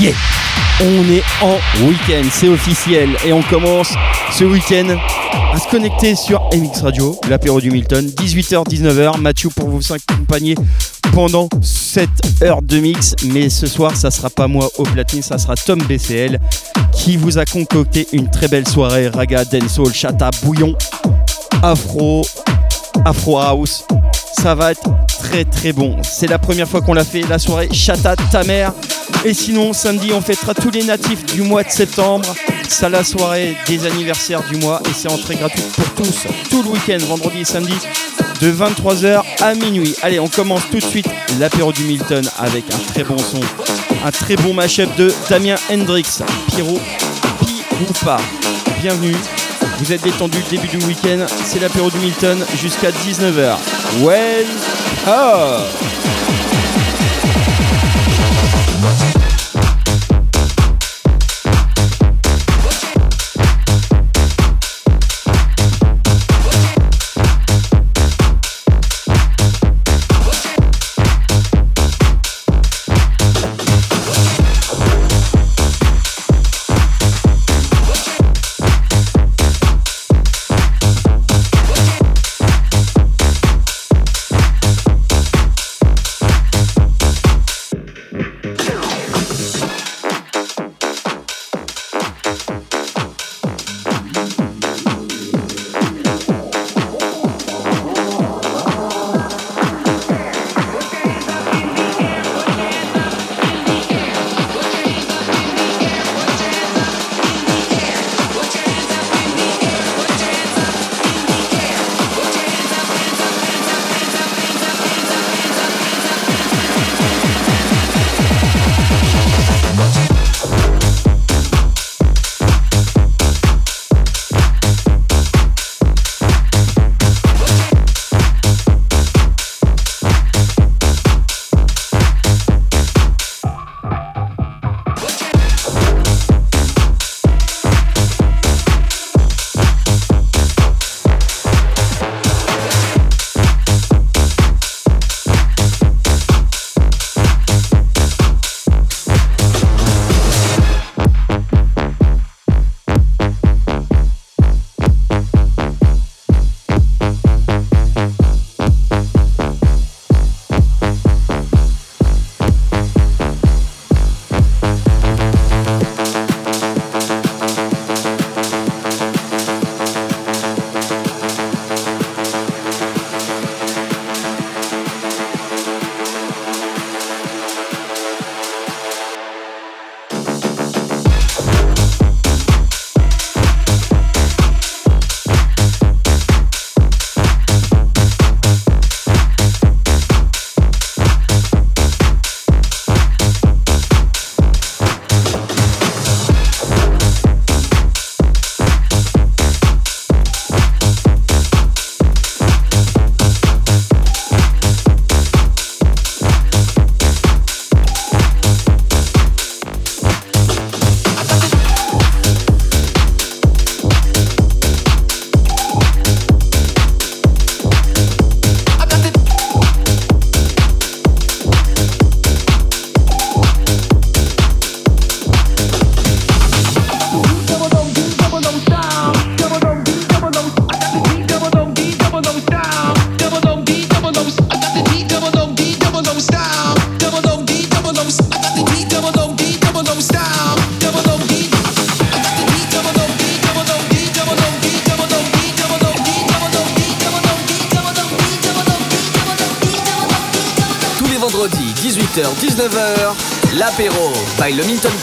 y est, on est en week-end, c'est officiel et on commence ce week-end à se connecter sur MX Radio, l'apéro du Milton, 18h-19h. Mathieu pour vous accompagner pendant cette heure de mix. Mais ce soir, ça sera pas moi au platine, ça sera Tom BCL qui vous a concocté une très belle soirée raga, dancehall, chata, bouillon, afro, afro house. Ça va être très très bon. C'est la première fois qu'on l'a fait, la soirée chata ta mère. Et sinon, samedi, on fêtera tous les natifs du mois de septembre. C'est la soirée des anniversaires du mois et c'est entrée gratuite pour tous, tout le week-end, vendredi et samedi, de 23h à minuit. Allez, on commence tout de suite l'apéro du Milton avec un très bon son, un très bon mashup de Damien Hendrix, Pierrot Piroupa. Bienvenue, vous êtes détendu début du week-end, c'est l'apéro du Milton jusqu'à 19h. Well, oh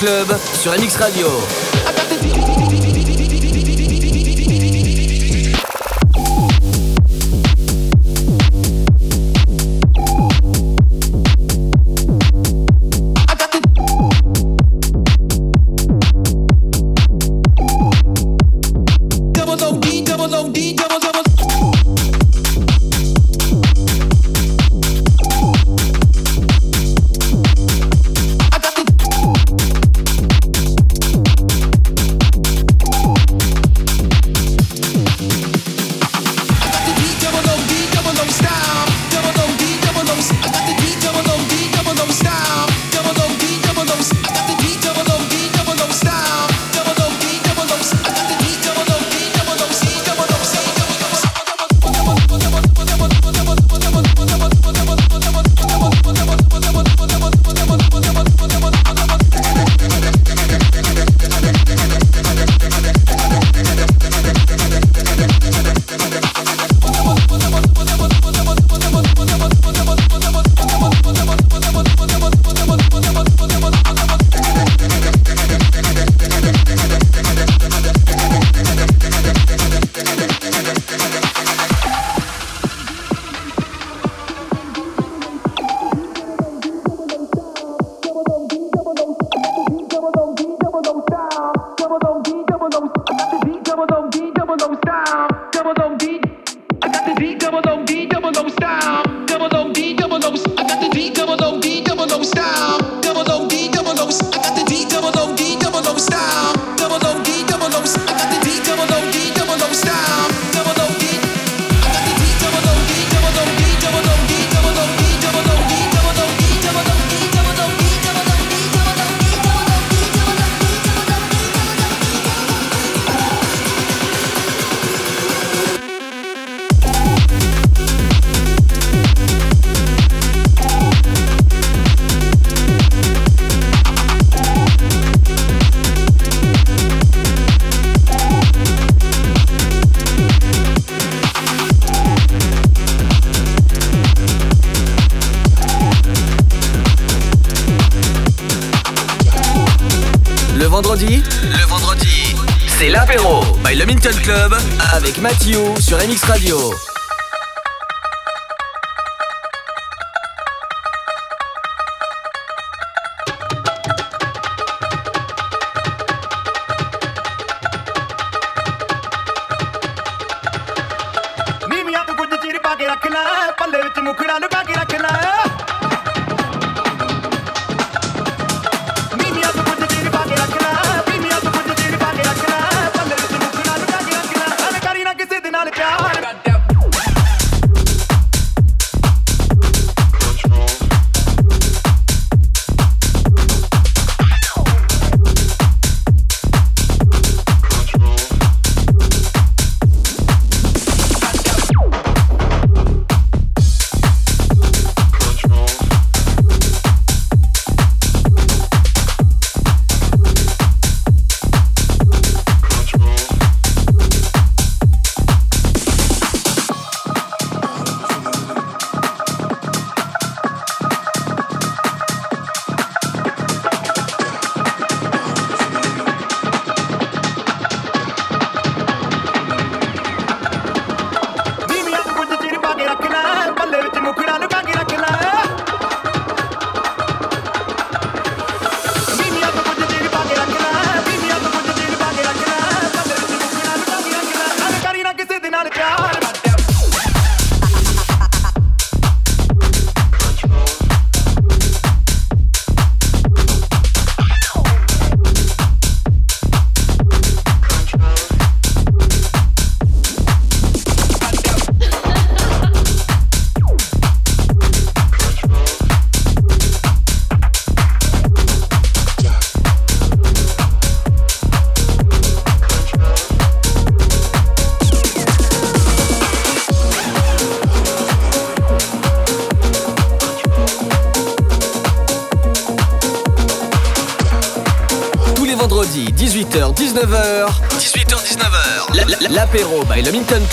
Club sur MX Radio.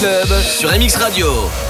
Sur MX Radio.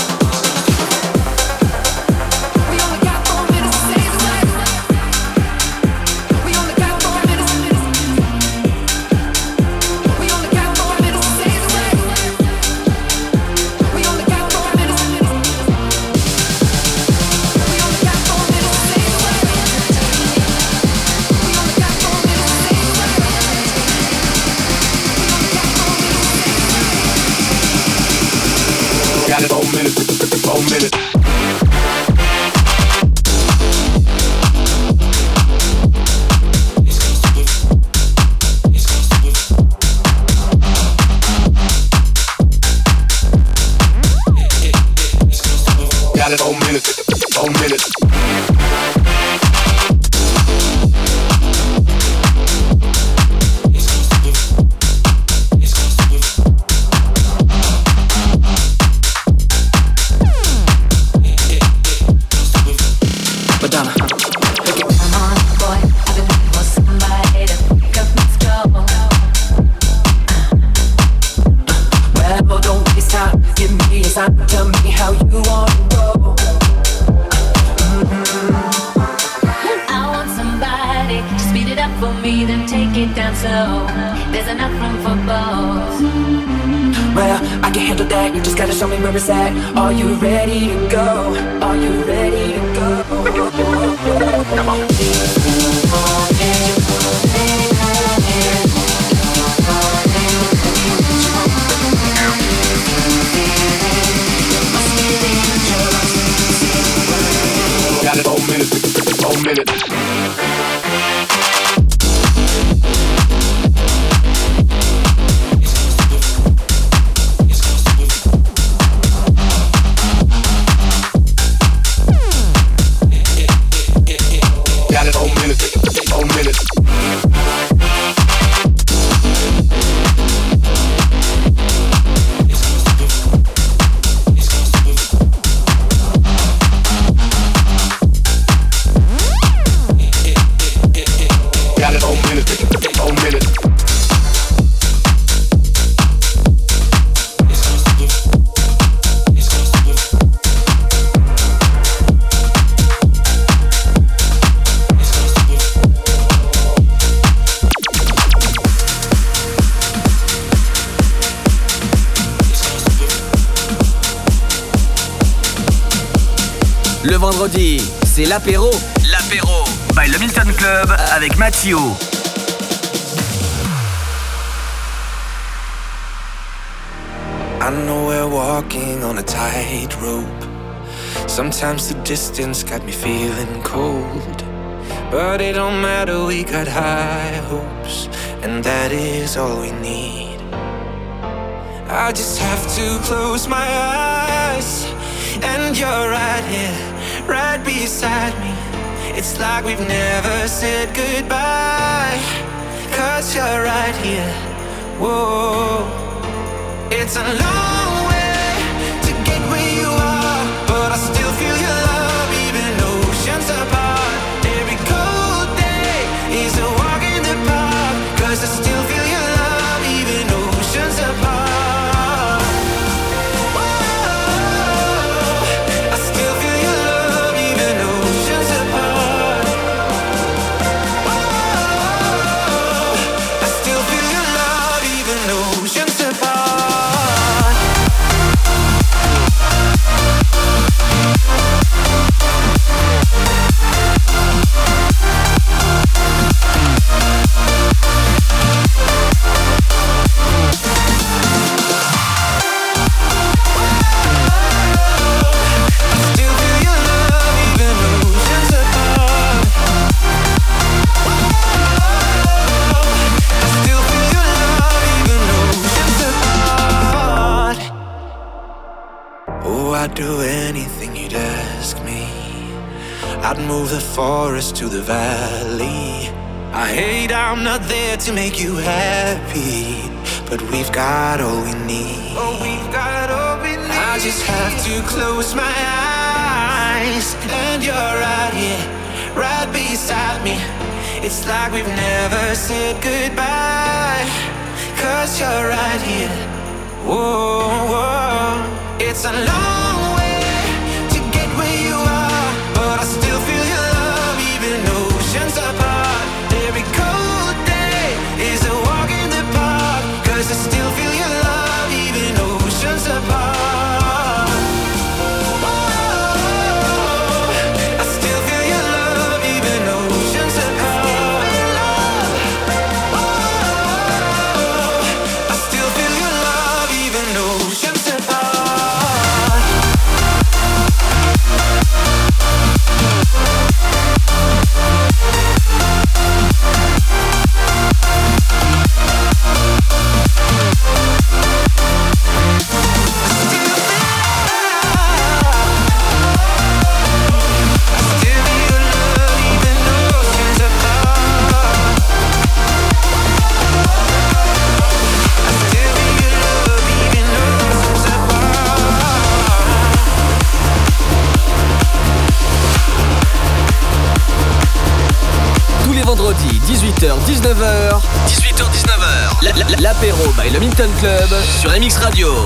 distance got me feeling cold. But it don't matter, we got high hopes, and that is all we need. I just have to close my eyes, and you're right here, right beside me. It's like we've never said goodbye, cause you're right here. Whoa, it's a long Sur MX Radio.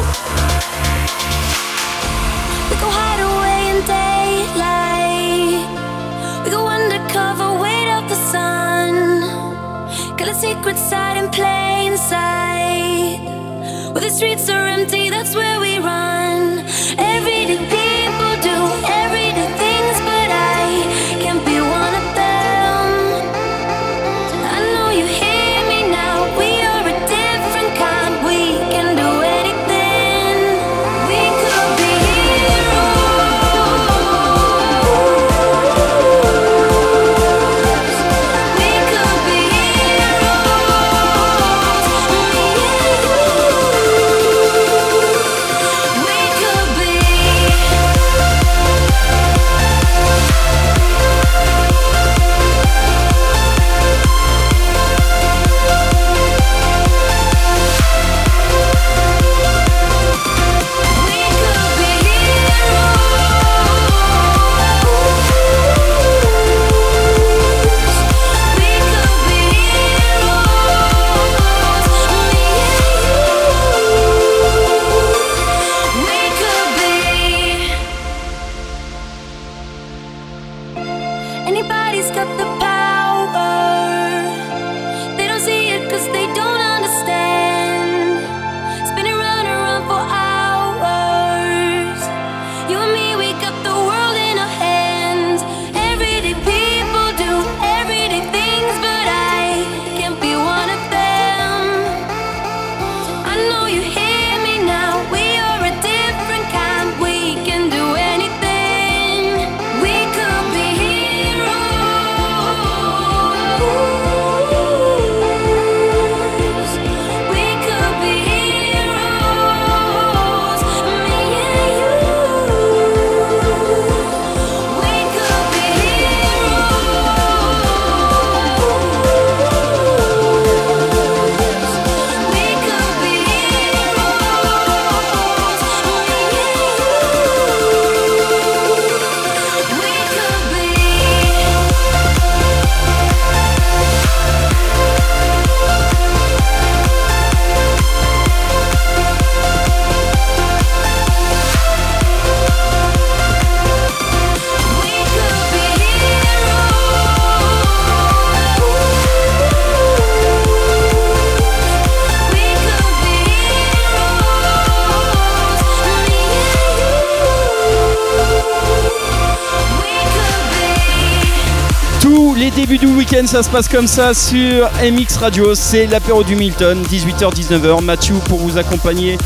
Ça se passe comme ça sur MX Radio. C'est l'apéro du Milton, 18h-19h. Mathieu pour vous accompagner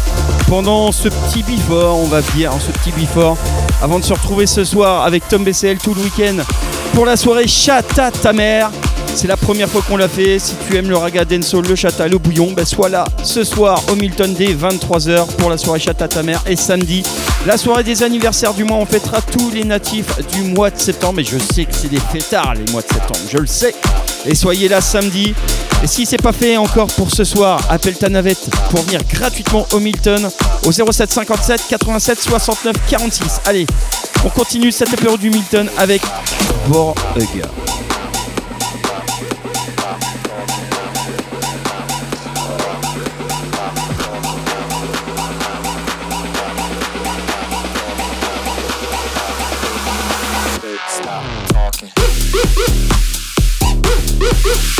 pendant ce petit before, on va dire, ce petit before, avant de se retrouver ce soir avec Tom BCL tout le week-end pour la soirée Chata ta mère. C'est la première fois qu'on l'a fait. Si tu aimes le raga dancehall, le chata, le bouillon, ben sois là ce soir au Milton dès 23h pour la soirée chata ta mère. Et samedi, la soirée des anniversaires du mois. On fêtera tous les natifs du mois de septembre. Et je sais que c'est des fêtards les mois de septembre, je le sais. Et soyez là samedi. Et si c'est pas fait encore pour ce soir, appelle ta navette pour venir gratuitement au Milton au 07 57 87 69 46. Allez, on continue cette apéro du Milton avec Borhugger. Woo!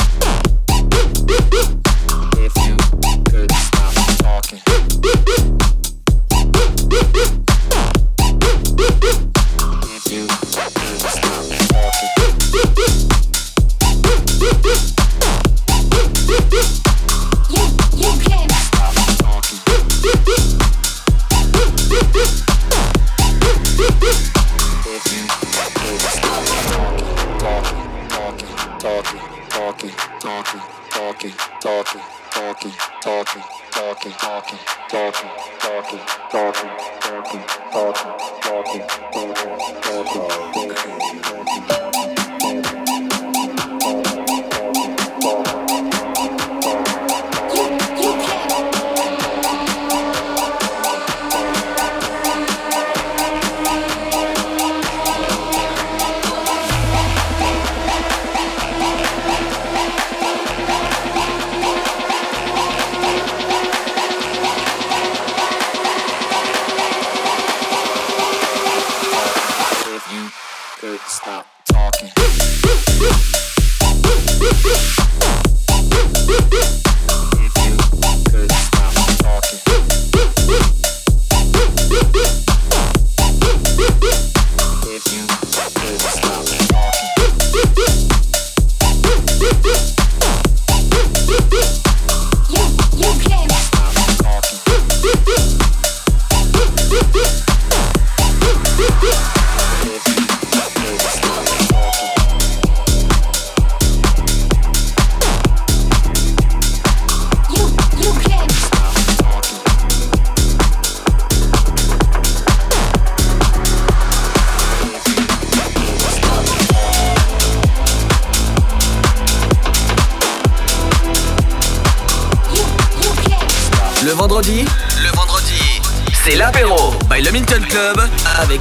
Avec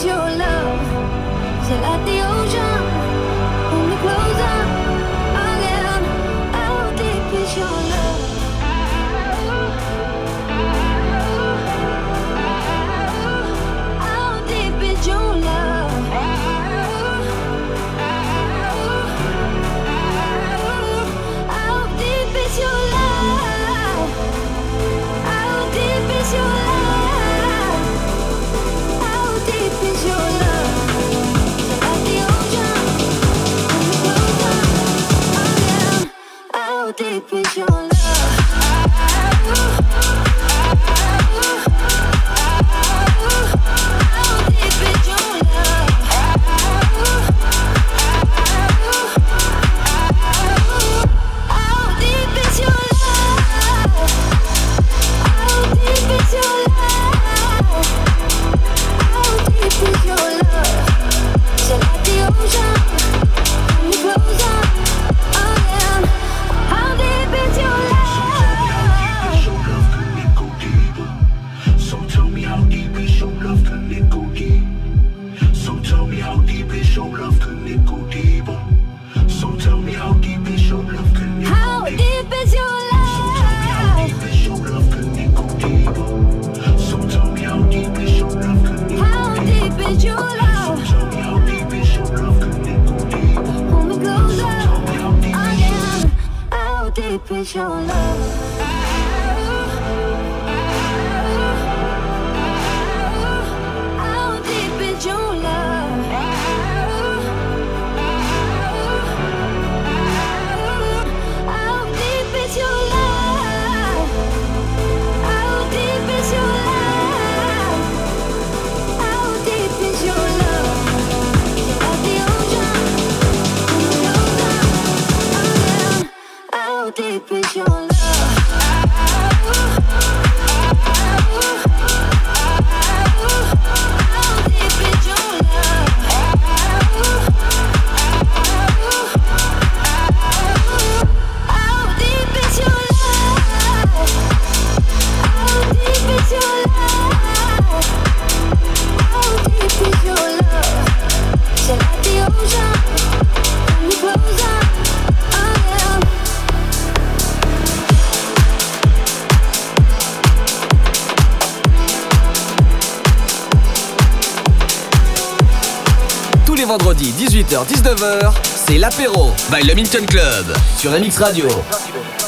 your love? Shall I 18h-19h, c'est l'apéro by le Minton Club sur MX Radio.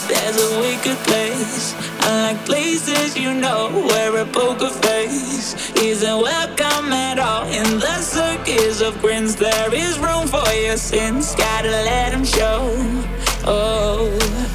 There's a wicked place, unlike places you know where a poker face isn't welcome at all. In the circus of grins, there is room for your sins, gotta let them show. Oh.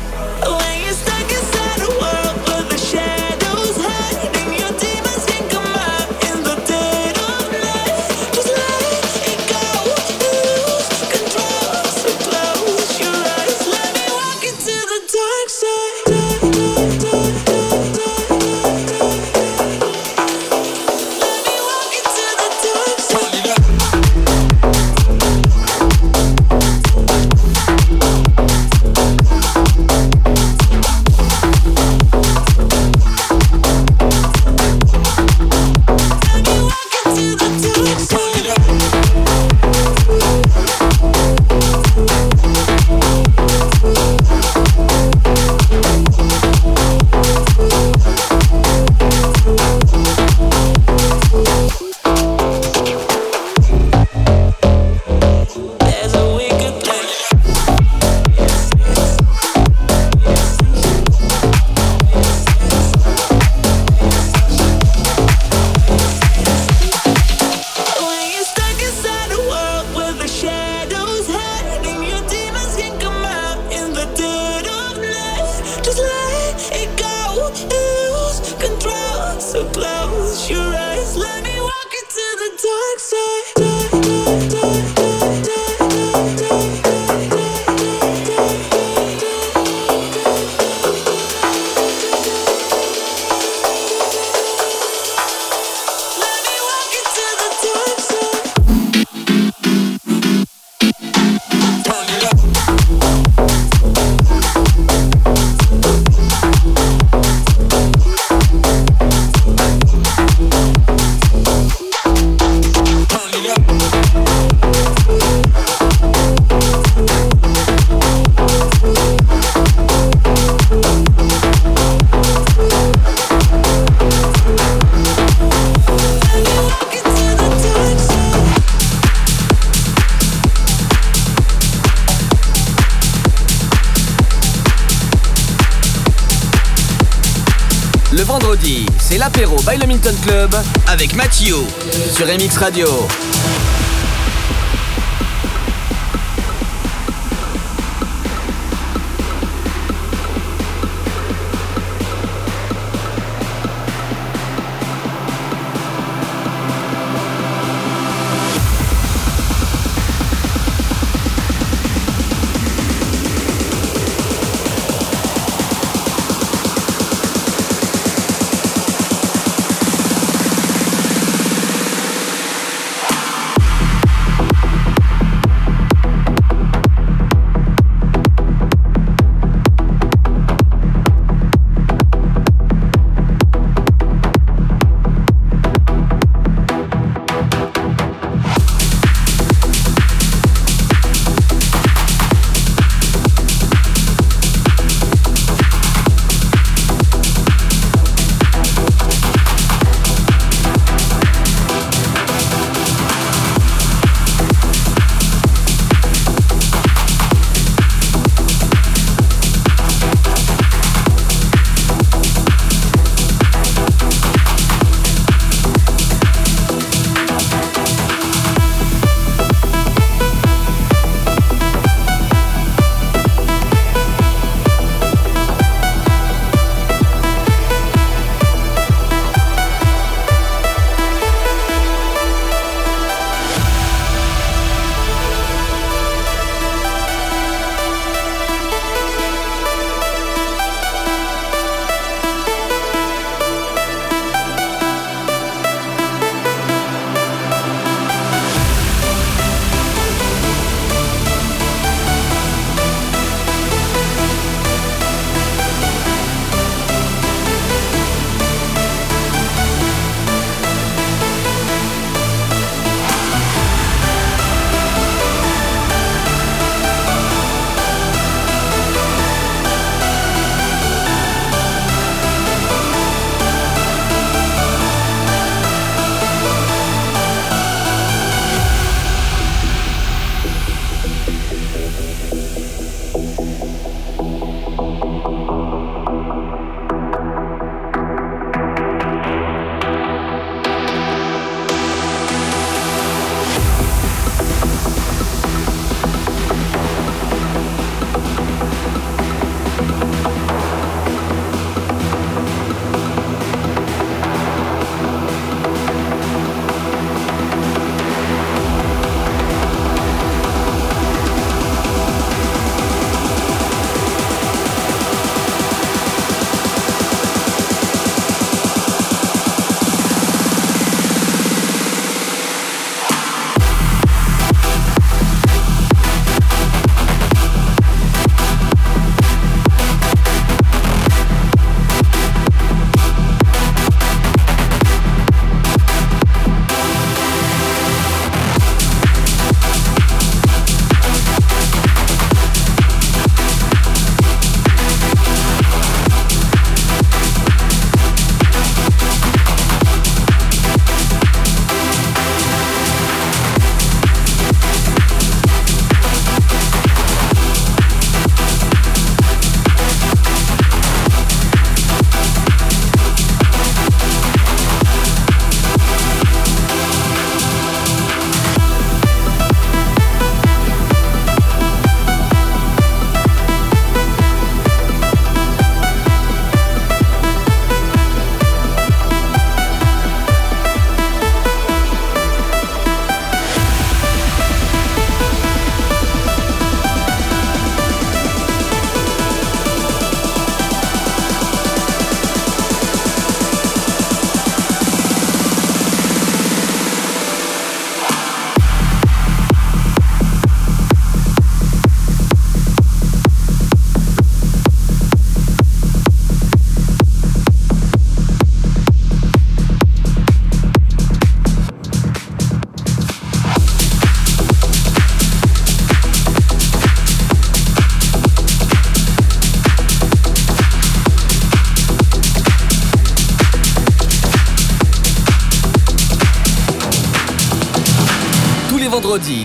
Sur MX Radio.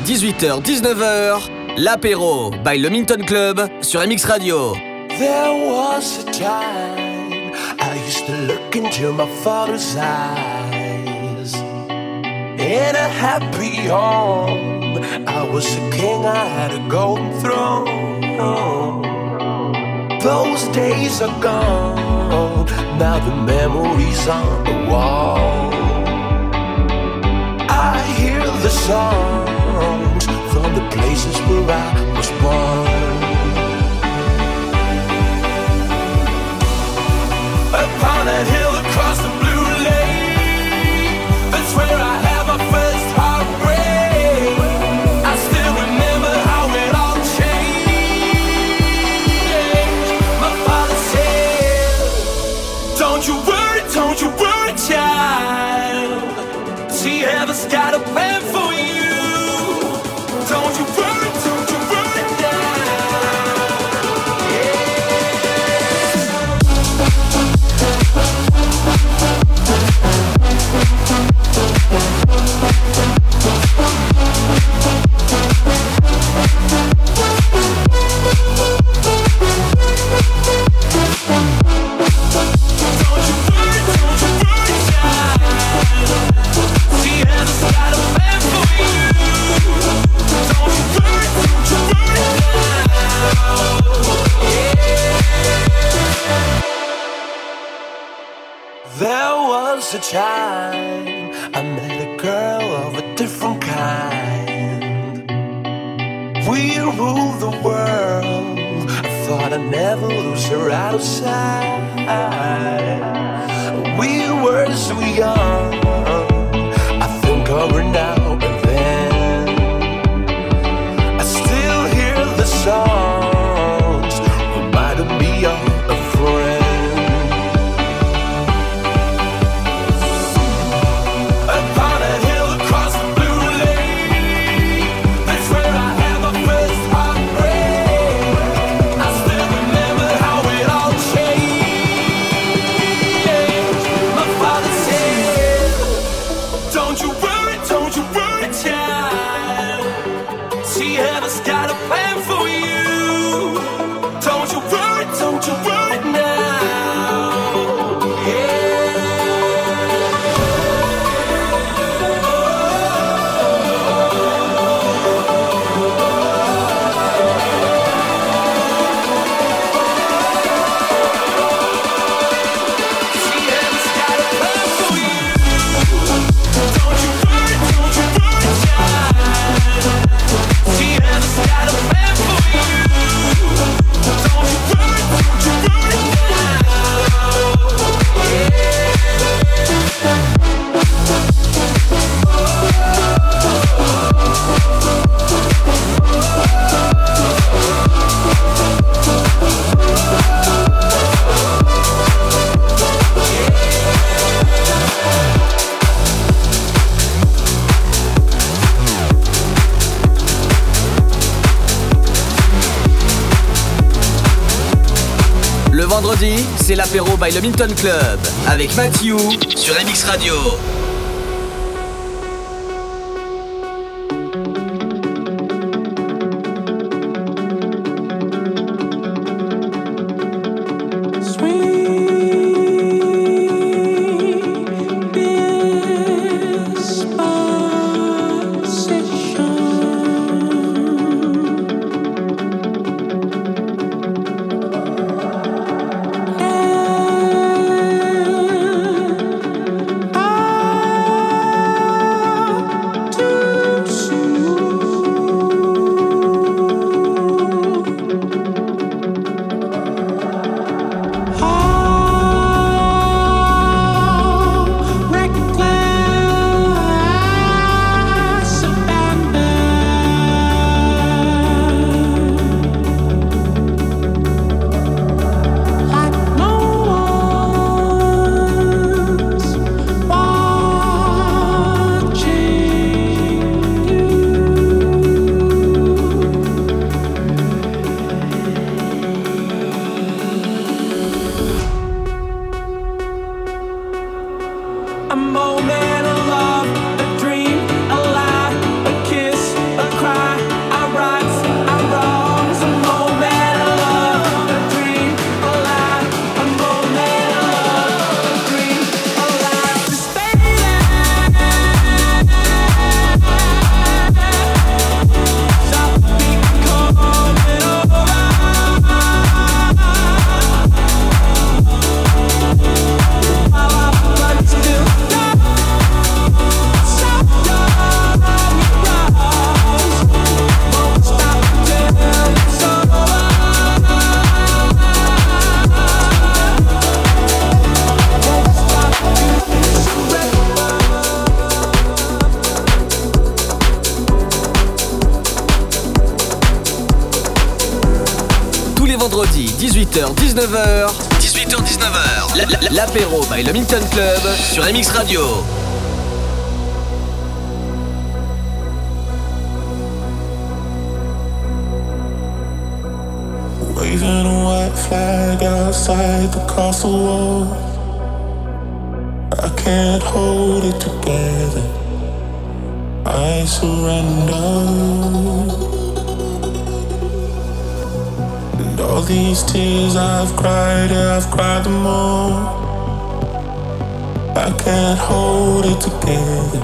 18h-19h, l'apéro by le Minton Club sur MX Radio. There was a time I used to look into my father's eyes. In a happy home, I was a king, I had a golden throne. Those days are gone, now the memories on the wall. I hear the song. belong from the places where I was born. Upon a hill. outside. C'est l'apéro by le Milton Club avec Matthew sur MX Radio. 18h-19h. 18h-19h. L'apéro by le Milton Club sur MX Radio. Waving a white flag outside the castle wall. I can't hold it together. I surrender. These tears I've cried, yeah, I've cried them all. I can't hold it together.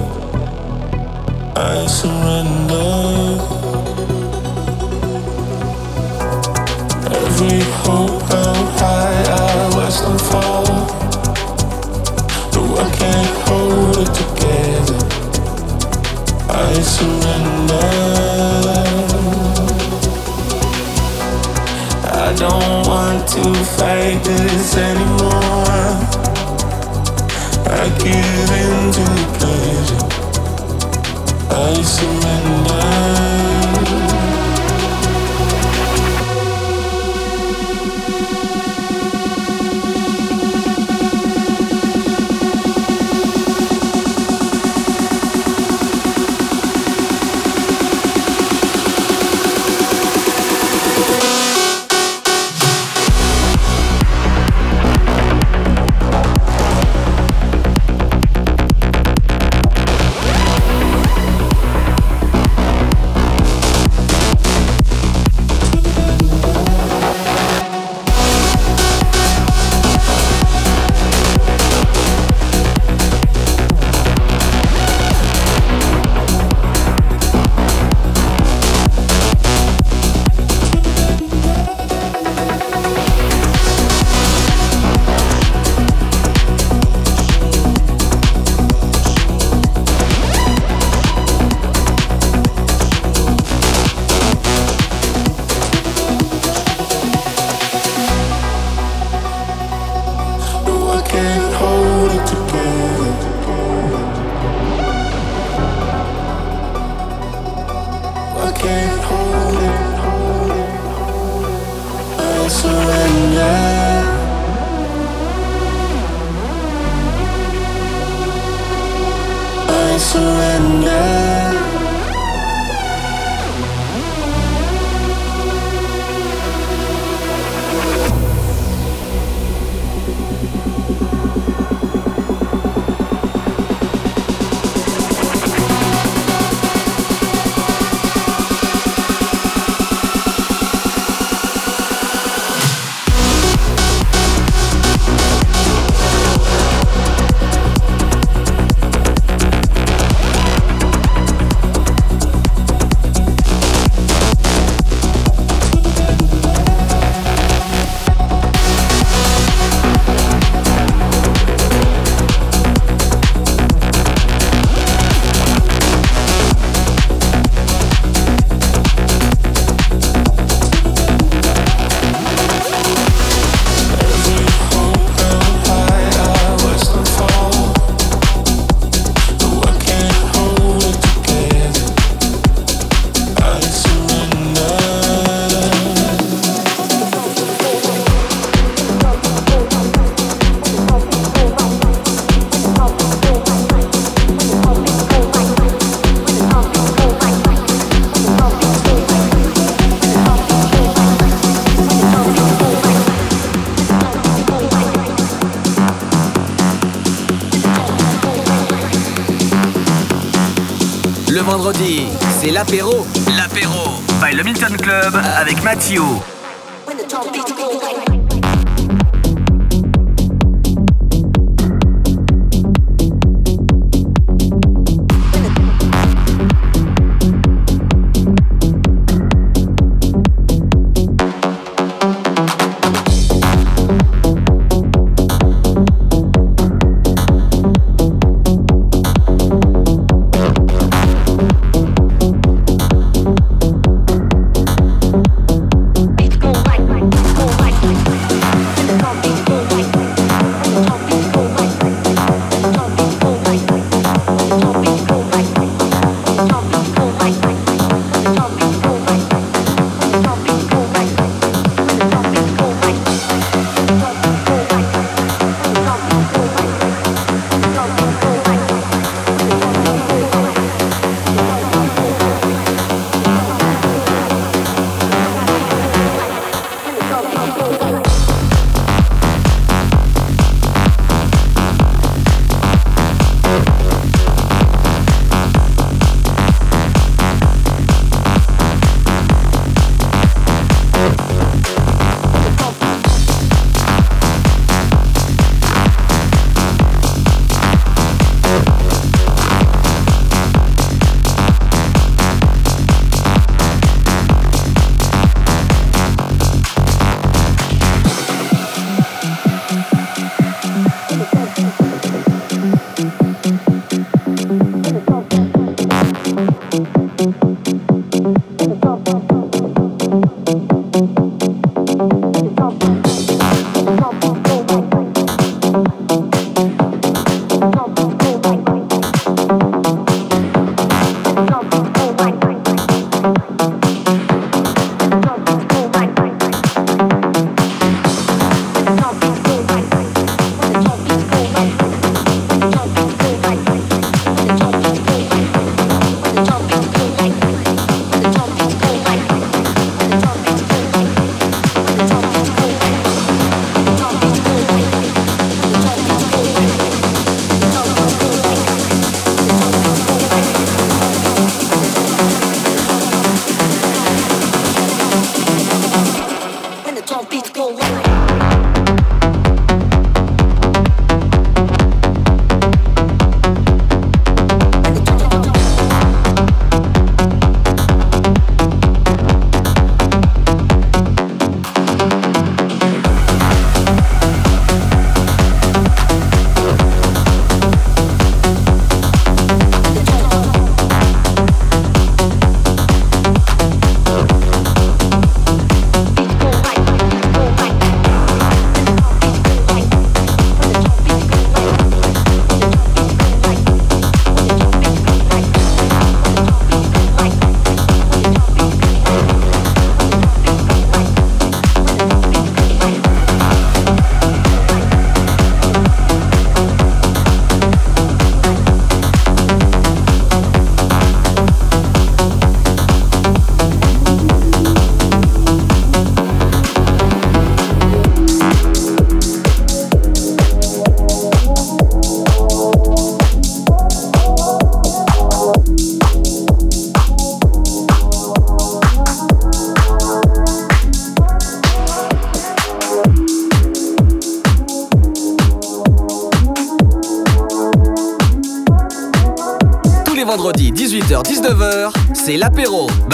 I surrender. Every hope held high, I watch them fall. Though I can't hold it together. I surrender. Don't want to fight this anymore. I give in to the pleasure. I surrender.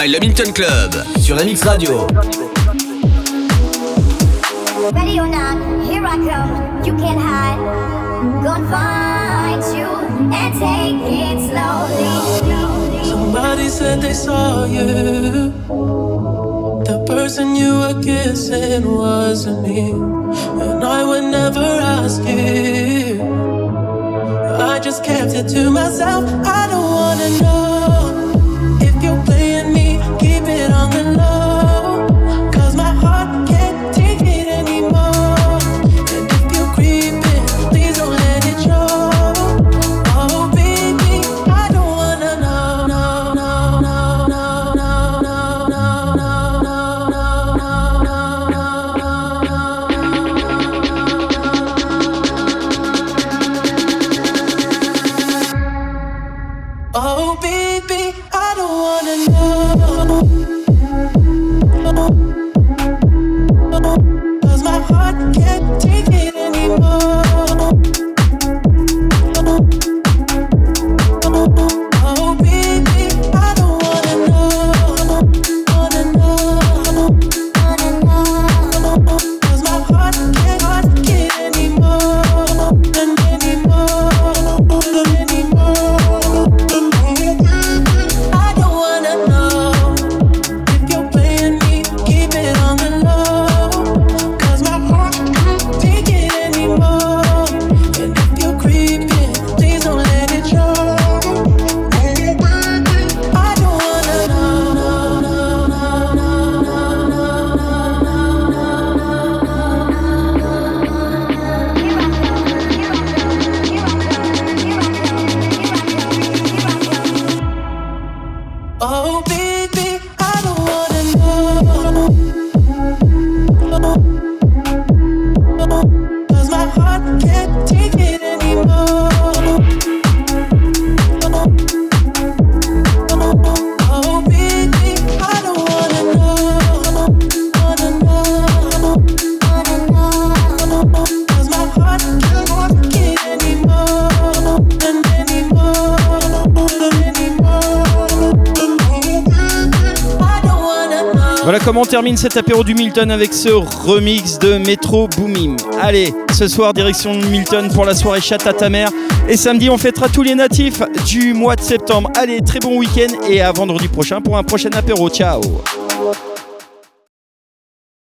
By Le Minton Club sur MX Radio. Ready or not, here I come. You can't hide. Gonna find you and take it slowly. Somebody said they saw you. The person you were kissing wasn't me. And I would never ask you. I just kept it to myself. I cet apéro du Milton avec ce remix de Metro Boomin. Allez, ce soir, direction Milton pour la soirée chatte à ta mère. Et samedi, on fêtera tous les natifs du mois de septembre. Allez, très bon week-end et à vendredi prochain pour un prochain apéro. Ciao